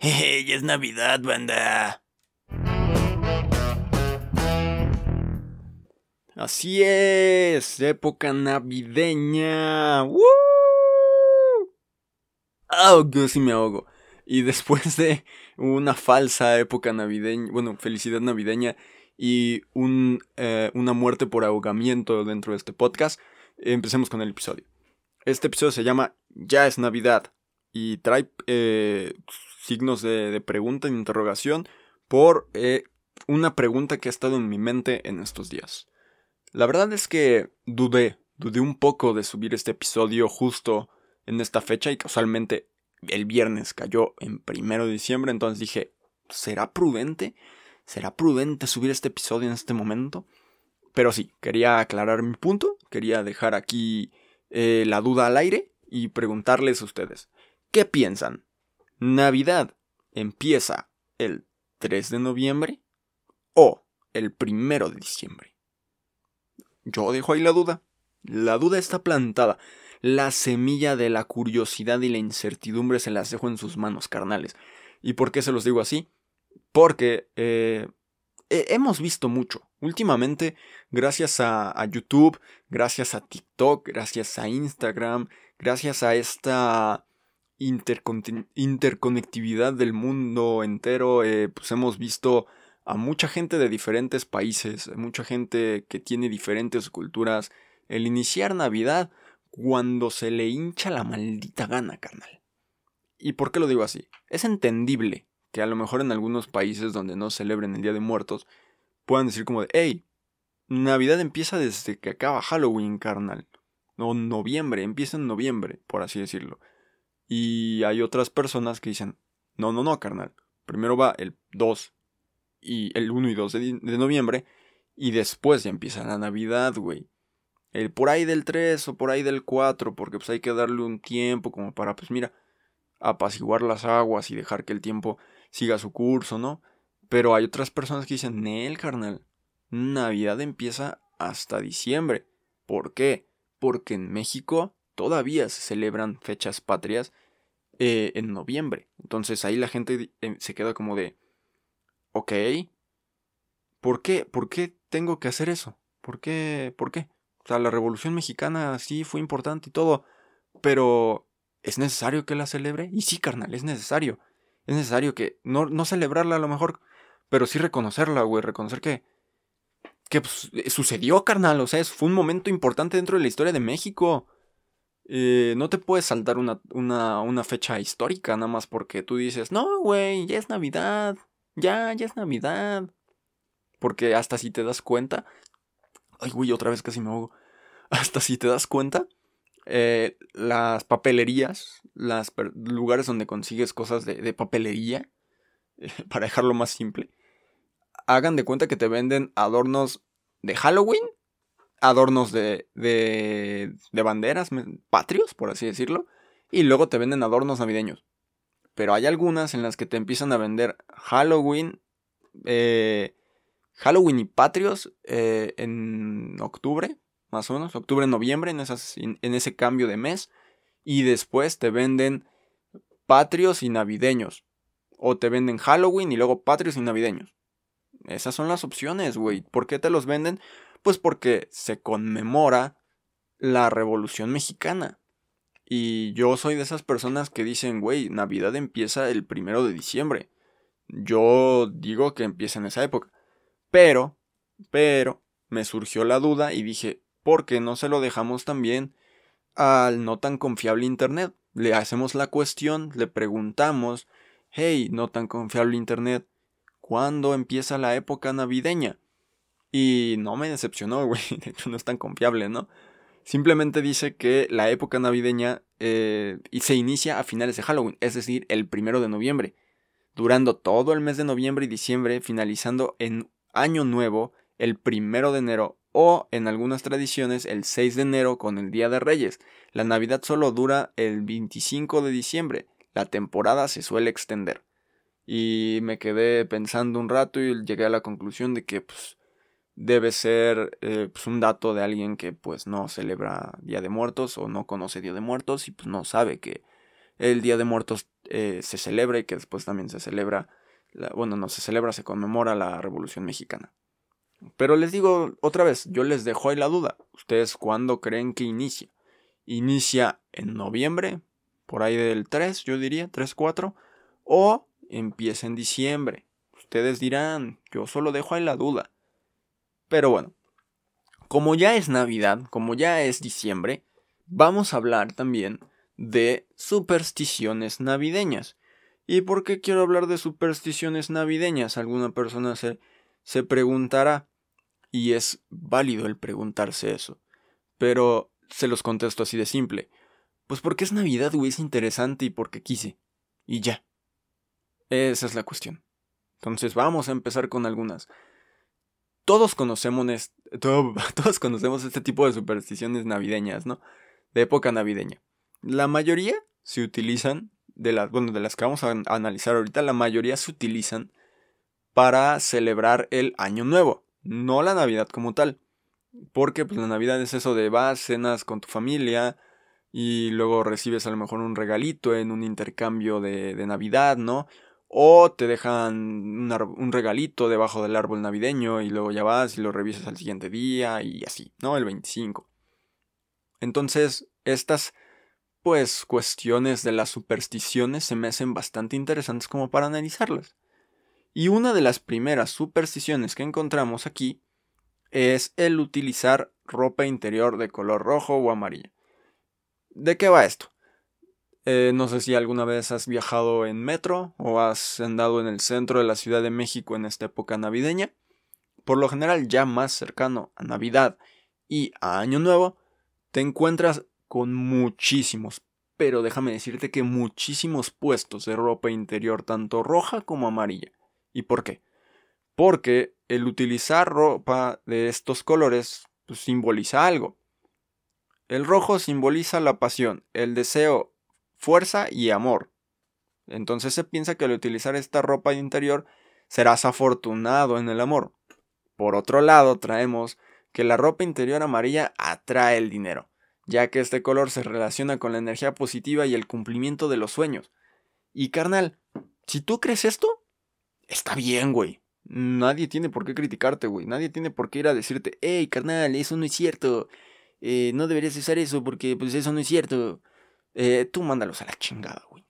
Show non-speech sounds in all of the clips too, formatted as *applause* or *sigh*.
Jeje, ya es Navidad, banda. Así es, época navideña. ¡Woo! Oh, yo sí me ahogo. Y después de una falsa época navideña, bueno, felicidad navideña y un, eh, una muerte por ahogamiento dentro de este podcast, empecemos con el episodio. Este episodio se llama Ya es Navidad y trae eh, signos de, pregunta e interrogación por eh, una pregunta que ha estado en mi mente en estos días. La verdad es que dudé, dudé un poco de subir este episodio justo en esta fecha y casualmente el viernes cayó en primero de diciembre, entonces dije, ¿será prudente? ¿Será prudente subir este episodio en este momento? Pero sí, quería aclarar mi punto, quería dejar aquí eh, la duda al aire y preguntarles a ustedes, ¿qué piensan? ¿Navidad empieza el 3 de noviembre o el primero de diciembre? Yo dejo ahí la duda. La duda está plantada. La semilla de la curiosidad y la incertidumbre se las dejo en sus manos, carnales. ¿Y por qué se los digo así? Porque eh, hemos visto mucho. Últimamente, gracias a, YouTube, gracias a TikTok, gracias a Instagram, gracias a esta interconectividad del mundo entero, eh, pues hemos visto a mucha gente de diferentes países, mucha gente que tiene diferentes culturas, el iniciar Navidad cuando se le hincha la maldita gana, carnal. ¿Y por qué lo digo así? Es entendible que a lo mejor en algunos países donde no celebren el Día de Muertos puedan decir como de, hey, Navidad empieza desde que acaba Halloween, carnal. O noviembre, empieza en noviembre, por así decirlo. Y hay otras personas que dicen, no, no, no, carnal. Primero va el 2, y el 1 y 2 de, noviembre. Y después ya empieza la Navidad, güey. El por ahí del 3 o por ahí del 4, porque pues hay que darle un tiempo como para, pues mira, apaciguar las aguas y dejar que el tiempo siga su curso, ¿no? Pero hay otras personas que dicen, Nel, carnal, Navidad empieza hasta diciembre. ¿Por qué? Porque en México todavía se celebran fechas patrias eh, en noviembre. Entonces ahí la gente eh, se queda como de, Ok. ¿Por qué? ¿Por qué tengo que hacer eso? ¿Por qué? ¿Por qué? O sea, la Revolución Mexicana sí fue importante y todo, pero ¿es necesario que la celebre? Y sí, carnal, es necesario. Es necesario que no, no celebrarla a lo mejor, pero sí reconocerla, güey, reconocer que que pues, eh, sucedió, carnal, o sea, fue un momento importante dentro de la historia de México. Eh, no te puedes saltar una, una, una fecha histórica nada más porque tú dices, no, güey, ya es Navidad. Ya, ya es Navidad. Porque hasta si te das cuenta. Ay, güey, otra vez casi me ahogo. *laughs* Hasta si te das cuenta, eh, las papelerías, los lugares donde consigues cosas de, papelería, *laughs* para dejarlo más simple, hagan de cuenta que te venden adornos de Halloween, adornos de, de, de banderas patrios, por así decirlo, y luego te venden adornos navideños. Pero hay algunas en las que te empiezan a vender Halloween, eh, Halloween y Patrios eh, en octubre, más o menos, octubre, noviembre, en, esas, en, ese cambio de mes. Y después te venden Patrios y Navideños. O te venden Halloween y luego Patrios y Navideños. Esas son las opciones, güey. ¿Por qué te los venden? Pues porque se conmemora la Revolución Mexicana. Y yo soy de esas personas que dicen, güey, Navidad empieza el primero de diciembre. Yo digo que empieza en esa época. Pero, pero, me surgió la duda y dije, ¿por qué no se lo dejamos también al no tan confiable Internet? Le hacemos la cuestión, le preguntamos, hey, no tan confiable Internet, ¿cuándo empieza la época navideña? Y no me decepcionó, *laughs* güey, de hecho no es tan confiable, ¿no? Simplemente dice que la época navideña eh, se inicia a finales de Halloween, es decir, el primero de noviembre, durando todo el mes de noviembre y diciembre, finalizando en Año Nuevo el primero de enero o en algunas tradiciones el 6 de enero con el Día de Reyes. La Navidad solo dura el 25 de diciembre, la temporada se suele extender. Y me quedé pensando un rato y llegué a la conclusión de que pues, debe ser eh, pues un dato de alguien que pues no celebra Día de Muertos o no conoce Día de Muertos y pues no sabe que el Día de Muertos eh, se celebra y que después también se celebra, bueno, no se celebra, se conmemora la Revolución Mexicana. Pero les digo otra vez, yo les dejo ahí la duda. ¿Ustedes cuándo creen que inicia? ¿Inicia en noviembre? Por ahí del 3, yo diría, 3, 4. ¿O empieza en diciembre? Ustedes dirán, yo solo dejo ahí la duda. Pero bueno, como ya es Navidad, como ya es diciembre, vamos a hablar también de supersticiones navideñas. ¿Y por qué quiero hablar de supersticiones navideñas? Alguna persona se, se preguntará, y es válido el preguntarse eso. Pero se los contesto así de simple. Pues porque es Navidad, güey, es interesante y porque quise. Y ya. Esa es la cuestión. Entonces vamos a empezar con algunas. Todos conocemos, *laughs* todos conocemos este tipo de supersticiones navideñas, ¿no? De época navideña. La mayoría se utilizan, de las, bueno, de las que vamos a analizar ahorita, la mayoría se utilizan para celebrar el año nuevo, no la Navidad como tal. Porque pues la Navidad es eso de vas, cenas con tu familia y luego recibes a lo mejor un regalito en un intercambio de Navidad, ¿no? O te dejan un regalito debajo del árbol navideño y luego ya vas y lo revisas al siguiente día y así, ¿no? El 25. Entonces, estas pues cuestiones de las supersticiones se me hacen bastante interesantes como para analizarlas. Y una de las primeras supersticiones que encontramos aquí es el utilizar ropa interior de color rojo o amarillo. ¿De qué va esto? Eh, no sé si alguna vez has viajado en metro o has andado en el centro de la Ciudad de México en esta época navideña. Por lo general, ya más cercano a Navidad y a Año Nuevo, te encuentras con muchísimos, pero déjame decirte que muchísimos puestos de ropa interior, tanto roja como amarilla. ¿Y por qué? Porque el utilizar ropa de estos colores pues, simboliza algo. El rojo simboliza la pasión, el deseo, fuerza y amor. Entonces se piensa que al utilizar esta ropa interior serás afortunado en el amor. Por otro lado, traemos que la ropa interior amarilla atrae el dinero ya que este color se relaciona con la energía positiva y el cumplimiento de los sueños. Y carnal, si tú crees esto, está bien, güey. Nadie tiene por qué criticarte, güey. Nadie tiene por qué ir a decirte, hey, carnal, eso no es cierto. Eh, no deberías usar eso porque pues eso no es cierto. Eh, tú mándalos a la chingada, güey.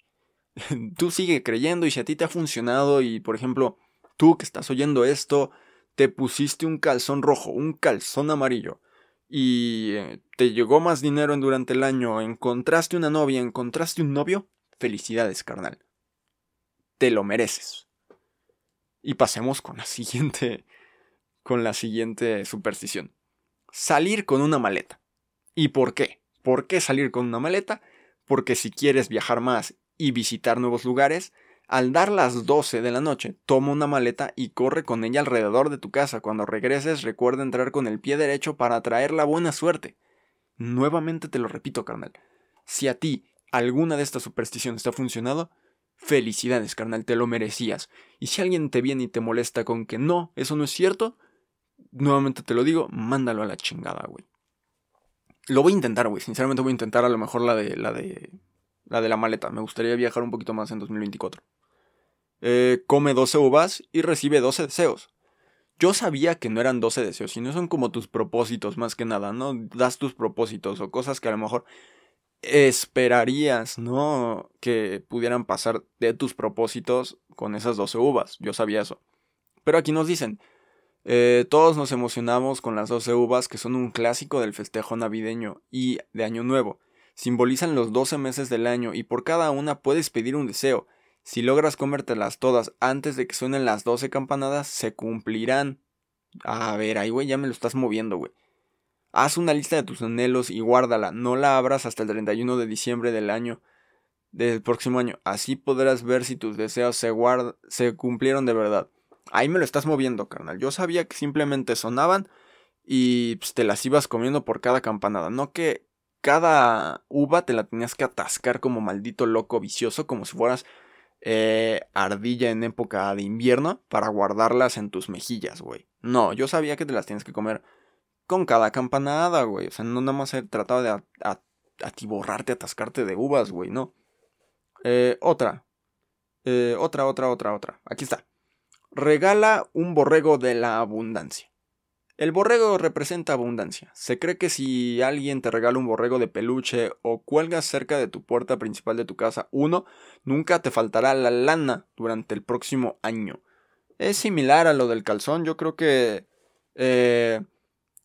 *laughs* tú sigue creyendo y si a ti te ha funcionado y, por ejemplo, tú que estás oyendo esto, te pusiste un calzón rojo, un calzón amarillo y eh, te llegó más dinero durante el año, encontraste una novia, encontraste un novio, felicidades, carnal. Te lo mereces. Y pasemos con la *laughs* siguiente con la siguiente superstición. Salir con una maleta. ¿Y por qué? ¿Por qué salir con una maleta? Porque si quieres viajar más y visitar nuevos lugares, al dar las 12 de la noche, toma una maleta y corre con ella alrededor de tu casa. Cuando regreses, recuerda entrar con el pie derecho para traer la buena suerte. Nuevamente te lo repito, carnal. Si a ti alguna de estas supersticiones te ha funcionado, felicidades, carnal, te lo merecías. Y si alguien te viene y te molesta con que no, eso no es cierto, nuevamente te lo digo, mándalo a la chingada, güey. Lo voy a intentar, güey. Sinceramente voy a intentar a lo mejor la de la de la de la maleta. Me gustaría viajar un poquito más en 2024. Eh, come 12 uvas y recibe 12 deseos. Yo sabía que no eran 12 deseos, sino son como tus propósitos más que nada, ¿no? Das tus propósitos o cosas que a lo mejor esperarías, ¿no? Que pudieran pasar de tus propósitos con esas 12 uvas. Yo sabía eso. Pero aquí nos dicen, eh, todos nos emocionamos con las 12 uvas que son un clásico del festejo navideño y de Año Nuevo. Simbolizan los 12 meses del año y por cada una puedes pedir un deseo. Si logras comértelas todas antes de que suenen las 12 campanadas, se cumplirán. A ver, ahí, güey, ya me lo estás moviendo, güey. Haz una lista de tus anhelos y guárdala. No la abras hasta el 31 de diciembre del año del próximo año. Así podrás ver si tus deseos se, se cumplieron de verdad. Ahí me lo estás moviendo, carnal. Yo sabía que simplemente sonaban y pues, te las ibas comiendo por cada campanada. No que cada uva te la tenías que atascar como maldito loco vicioso, como si fueras eh, ardilla en época de invierno para guardarlas en tus mejillas, güey. No, yo sabía que te las tienes que comer con cada campanada, güey. O sea, no nada más he tratado de atiborrarte, atascarte de uvas, güey, no. Eh, otra. Eh, otra, otra, otra, otra. Aquí está. Regala un borrego de la abundancia. El borrego representa abundancia. Se cree que si alguien te regala un borrego de peluche o cuelgas cerca de tu puerta principal de tu casa uno, nunca te faltará la lana durante el próximo año. Es similar a lo del calzón. Yo creo que eh,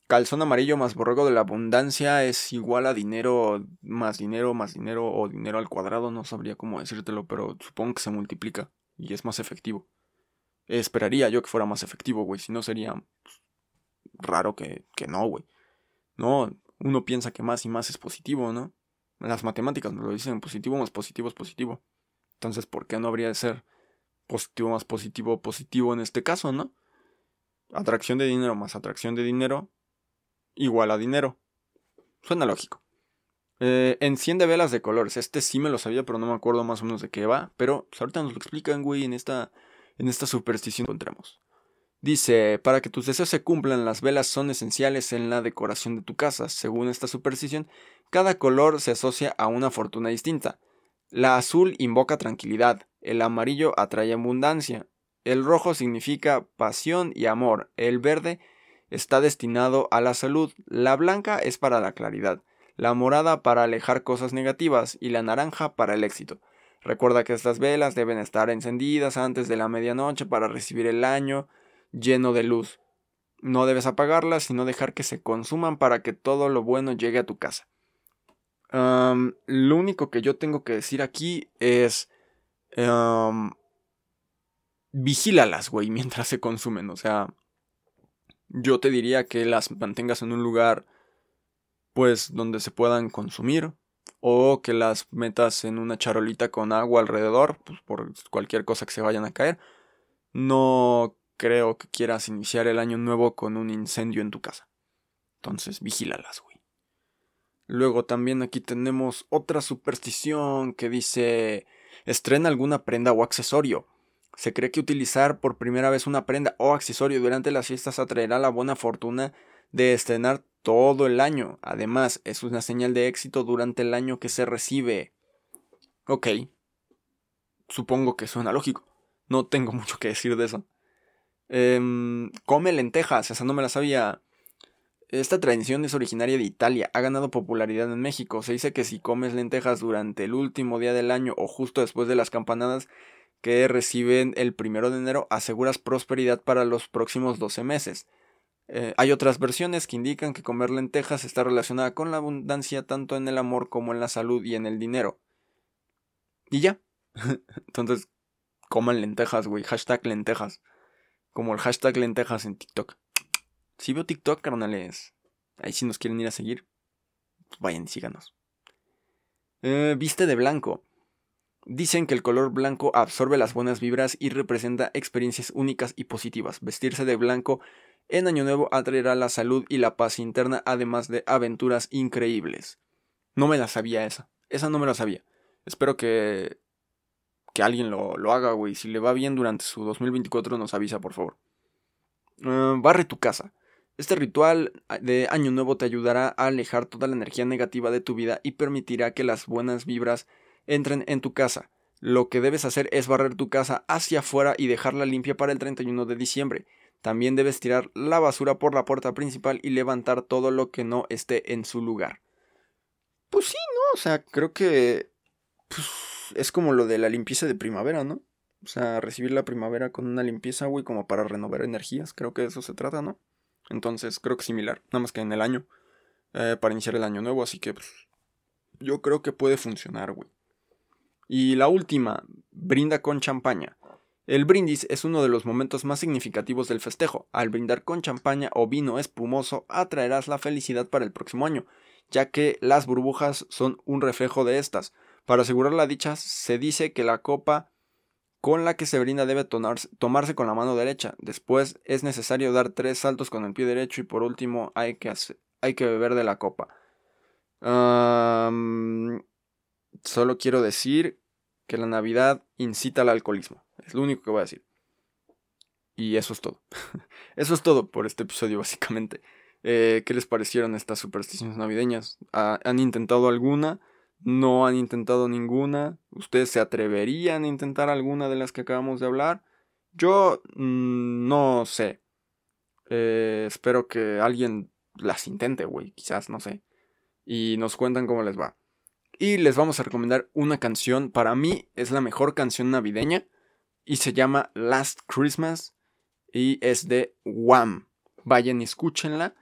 calzón amarillo más borrego de la abundancia es igual a dinero más dinero más dinero o dinero al cuadrado. No sabría cómo decírtelo, pero supongo que se multiplica y es más efectivo. Esperaría yo que fuera más efectivo, güey. Si no sería pues, raro que, que no, güey. No, uno piensa que más y más es positivo, ¿no? Las matemáticas nos lo dicen, positivo más positivo es positivo. Entonces, ¿por qué no habría de ser positivo más positivo positivo en este caso, no? Atracción de dinero más atracción de dinero igual a dinero. Suena lógico. Eh, enciende velas de colores. Este sí me lo sabía, pero no me acuerdo más o menos de qué va. Pero pues, ahorita nos lo explican, güey, en esta, en esta superstición encontramos. Dice, para que tus deseos se cumplan, las velas son esenciales en la decoración de tu casa. Según esta superstición, cada color se asocia a una fortuna distinta. La azul invoca tranquilidad, el amarillo atrae abundancia, el rojo significa pasión y amor, el verde está destinado a la salud, la blanca es para la claridad, la morada para alejar cosas negativas y la naranja para el éxito. Recuerda que estas velas deben estar encendidas antes de la medianoche para recibir el año lleno de luz. No debes apagarlas, sino dejar que se consuman para que todo lo bueno llegue a tu casa. lo único que yo tengo que decir aquí es... vigílalas, güey, *laughs* mientras se consumen. O sea, yo te diría que las mantengas en un lugar, pues, donde se puedan consumir. O que las metas en una charolita con agua alrededor, pues, por cualquier cosa que se vayan a caer. No creo que quieras iniciar el año nuevo con un incendio en tu casa. Entonces, vigílalas, güey. Luego también aquí tenemos otra superstición que dice estrena alguna prenda o accesorio. Se cree que utilizar por primera vez una prenda o accesorio durante las fiestas atraerá la buena fortuna de estrenar todo el año. Además, es una señal de éxito durante el año que se recibe. Ok. Supongo que suena lógico. No tengo mucho que decir de eso. Em, come lentejas, esa no me la sabía. Esta tradición es originaria de Italia, ha ganado popularidad en México. Se dice que si comes lentejas durante el último día del año o justo después de las campanadas que reciben el primero de enero, aseguras prosperidad para los próximos 12 meses. Eh, hay otras versiones que indican que comer lentejas está relacionada con la abundancia tanto en el amor como en la salud y en el dinero. Y ya. *laughs* Entonces, coman lentejas, güey. Hashtag lentejas. Como el hashtag lentejas en TikTok. Si veo TikTok, carnales. Ahí si nos quieren ir a seguir. Vayan y síganos. Eh, viste de blanco. Dicen que el color blanco absorbe las buenas vibras y representa experiencias únicas y positivas. Vestirse de blanco en Año Nuevo atraerá la salud y la paz interna, además de aventuras increíbles. No me la sabía esa. Esa no me la sabía. Espero que que alguien lo, haga, güey. Si le va bien durante su 2024, nos avisa, por favor. Ah, barre tu casa. Este ritual de Año Nuevo te ayudará a alejar toda la energía negativa de tu vida y permitirá que las buenas vibras entren en tu casa. Lo que debes hacer es barrer tu casa hacia afuera y dejarla limpia para el 31 de diciembre. También debes tirar la basura por la puerta principal y levantar todo lo que no esté en su lugar. Pues sí, ¿no? O sea, creo que... Pues es como lo de la limpieza de primavera, ¿no? O sea, recibir la primavera con una limpieza, güey, como para renovar energías. Creo que de eso se trata, ¿no? Entonces, creo que similar. Nada más que en el año. Eh, para iniciar el año nuevo. Así que, pues, yo creo que puede funcionar, güey. Y la última, brinda con champaña. El brindis es uno de los momentos más significativos del festejo. Al brindar con champaña o vino espumoso, atraerás la felicidad para el próximo año, ya que las burbujas son un reflejo de estas. Para asegurar la dicha, se dice que la copa con la que se brinda debe tomarse con la mano derecha. Después es necesario dar tres saltos con el pie derecho y por último hay que, hay que beber de la copa. solo quiero decir que la Navidad incita al alcoholismo. Es lo único que voy a decir. Y eso es todo. *laughs* eso es todo por este episodio *laughs* básicamente. Eh, ¿Qué les parecieron estas supersticiones navideñas? ¿Han intentado alguna? no han intentado ninguna. ¿Ustedes se atreverían a intentar alguna de las que acabamos de hablar? Yo mm, no sé. Eh, espero que alguien las intente, güey. Quizás, no sé. Y nos cuentan cómo les va. Y les vamos a recomendar una canción. Para mí es la mejor canción navideña. Y se llama Last Christmas. Y es de Wham. Vayan y escúchenla.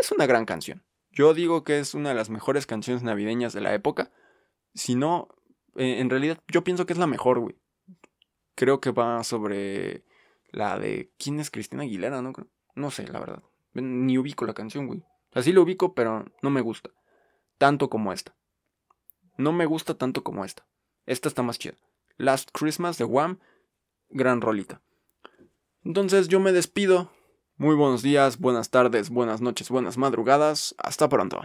Es una gran canción. Yo digo que es una de las mejores canciones navideñas de la época. Si no, eh, en realidad yo pienso que es la mejor, güey. Creo que va sobre la de... ¿Quién es Cristina Aguilera? No, no sé, la verdad. Ni ubico la canción, güey. Así lo ubico, pero no me gusta. Tanto como esta. No me gusta tanto como esta. Esta está más chida. Last Christmas de Wham. Gran rolita. Entonces yo me despido. Muy buenos días, buenas tardes, buenas noches, buenas madrugadas. Hasta pronto.